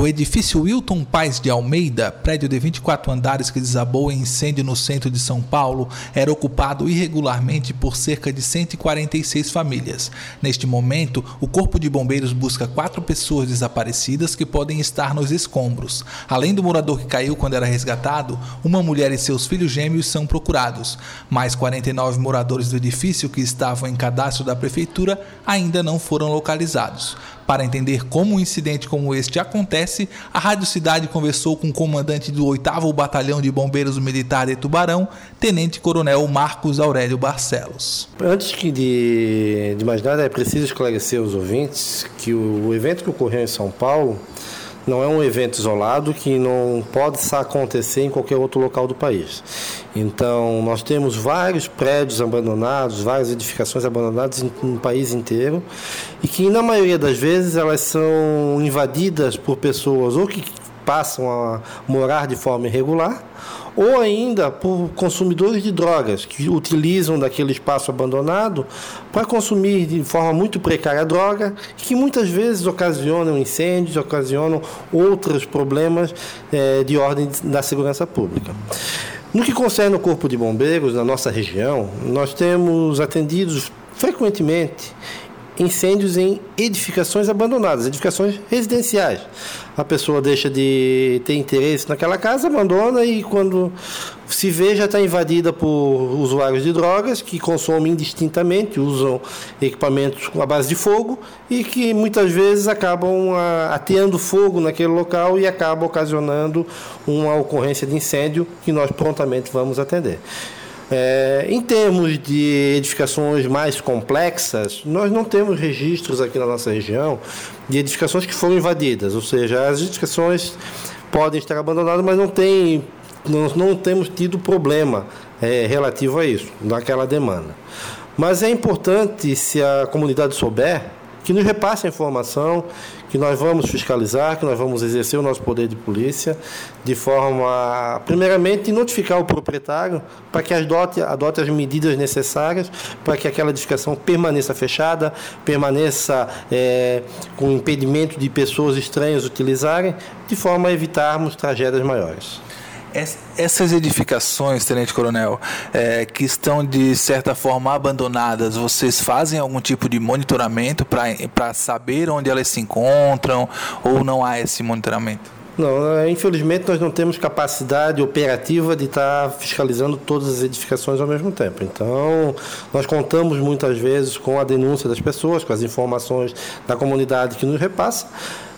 O edifício Wilton Paz de Almeida, prédio de 24 andares que desabou em incêndio no centro de São Paulo, era ocupado irregularmente por cerca de 146 famílias. Neste momento, o Corpo de Bombeiros busca quatro pessoas desaparecidas que podem estar nos escombros. Além do morador que caiu quando era resgatado, uma mulher e seus filhos gêmeos são procurados. Mais 49 moradores do edifício que estavam em cadastro da prefeitura ainda não foram localizados. Para entender como um incidente como este acontece, a Rádio Cidade conversou com o comandante do 8 Batalhão de Bombeiros Militar de Tubarão, Tenente Coronel Marcos Aurélio Barcelos. Antes de, de mais nada, é preciso esclarecer aos ouvintes que o evento que ocorreu em São Paulo não é um evento isolado que não pode acontecer em qualquer outro local do país. Então, nós temos vários prédios abandonados, várias edificações abandonadas no país inteiro e que, na maioria das vezes, elas são invadidas por pessoas ou que passam a morar de forma irregular ou ainda por consumidores de drogas que utilizam daquele espaço abandonado para consumir de forma muito precária a droga, que muitas vezes ocasionam incêndios, ocasionam outros problemas é, de ordem da segurança pública. No que concerne o Corpo de Bombeiros, na nossa região, nós temos atendidos frequentemente incêndios em edificações abandonadas, edificações residenciais. A pessoa deixa de ter interesse naquela casa, abandona e quando se vê já está invadida por usuários de drogas que consomem indistintamente, usam equipamentos à base de fogo e que muitas vezes acabam ah, ateando fogo naquele local e acabam ocasionando uma ocorrência de incêndio que nós prontamente vamos atender. É, em termos de edificações mais complexas, nós não temos registros aqui na nossa região de edificações que foram invadidas, ou seja, as edificações podem estar abandonadas, mas não tem, nós não temos tido problema é, relativo a isso, daquela demanda. Mas é importante, se a comunidade souber, que nos repasse a informação, que nós vamos fiscalizar, que nós vamos exercer o nosso poder de polícia, de forma, primeiramente, notificar o proprietário para que adote, adote as medidas necessárias para que aquela edificação permaneça fechada, permaneça é, com impedimento de pessoas estranhas utilizarem, de forma a evitarmos tragédias maiores. Essas edificações, Tenente Coronel, é, que estão de certa forma abandonadas, vocês fazem algum tipo de monitoramento para saber onde elas se encontram ou não há esse monitoramento? Não, é, infelizmente nós não temos capacidade operativa de estar fiscalizando todas as edificações ao mesmo tempo. Então, nós contamos muitas vezes com a denúncia das pessoas, com as informações da comunidade que nos repassa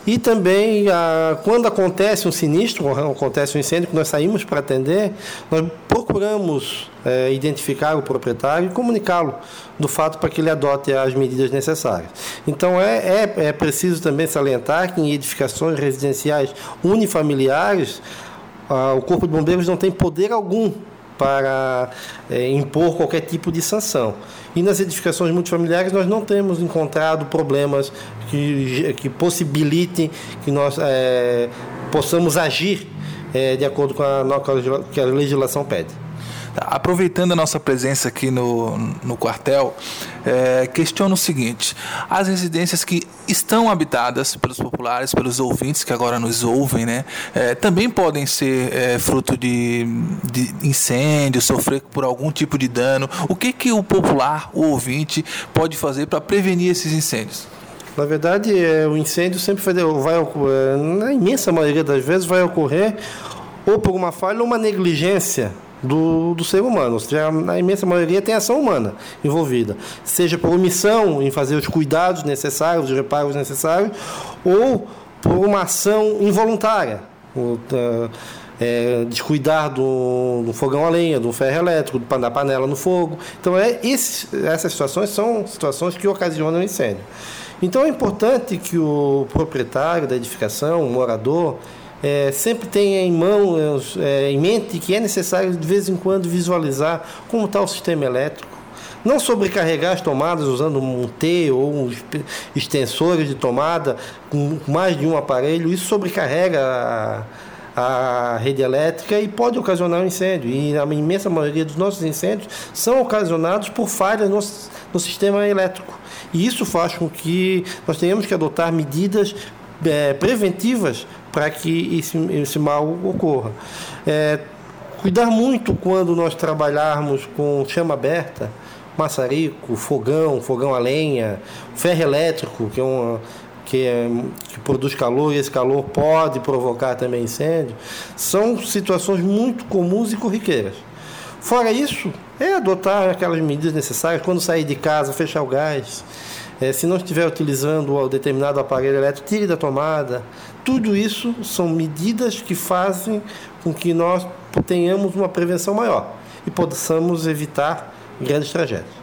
e também, a, quando acontece um sinistro, acontece um incêndio, que nós saímos para atender, nós procuramos é, identificar o proprietário e comunicá-lo do fato para que ele adote as medidas necessárias. Então, é, é, é preciso também salientar que em edificações residenciais unifamiliares, a, o Corpo de Bombeiros não tem poder algum para é, impor qualquer tipo de sanção. E nas edificações multifamiliares nós não temos encontrado problemas que, que possibilitem que nós é, possamos agir é, de acordo com a, com a legislação pede. Aproveitando a nossa presença aqui no, no quartel, é, questiono o seguinte: as residências que estão habitadas pelos populares, pelos ouvintes que agora nos ouvem, né, é, também podem ser é, fruto de, de incêndio, sofrer por algum tipo de dano. O que, que o popular, o ouvinte, pode fazer para prevenir esses incêndios? Na verdade, é, o incêndio sempre vai, vai é, na imensa maioria das vezes, vai ocorrer ou por uma falha ou uma negligência do, do ser humano. Ou seja, na imensa maioria tem ação humana envolvida, seja por omissão em fazer os cuidados necessários, os reparos necessários, ou por uma ação involuntária. é, descuidar do, do, fogão a lenha, do ferro elétrico, da panela no fogo. Então, é, essas situações são situações que ocasionam incêndio. Então, é importante que o proprietário da edificação, o morador, é, sempre tenha em mão, é, em mente que é necessário de vez em quando visualizar como está o sistema elétrico. Não sobrecarregar as tomadas usando um T ou extensores de tomada com mais de um aparelho, isso sobrecarrega a, a rede elétrica e pode ocasionar um incêndio. E a imensa maioria dos nossos incêndios são ocasionados por falhas no, no sistema elétrico. E isso faz com que nós tenhamos que adotar medidas é, preventivas para que esse, esse mal ocorra. É, cuidar muito quando nós trabalharmos com chama aberta, maçarico, fogão, fogão a lenha, ferro elétrico, que é que, é, que, produz calor e esse calor pode provocar também incêndio, são situações muito comuns e corriqueiras. Fora isso, é adotar aquelas medidas necessárias quando sair de casa, fechar o gás. É, se não estiver utilizando o determinado aparelho elétrico, tire da tomada. Tudo isso são medidas que fazem com que nós tenhamos uma prevenção maior e possamos evitar grandes tragédias.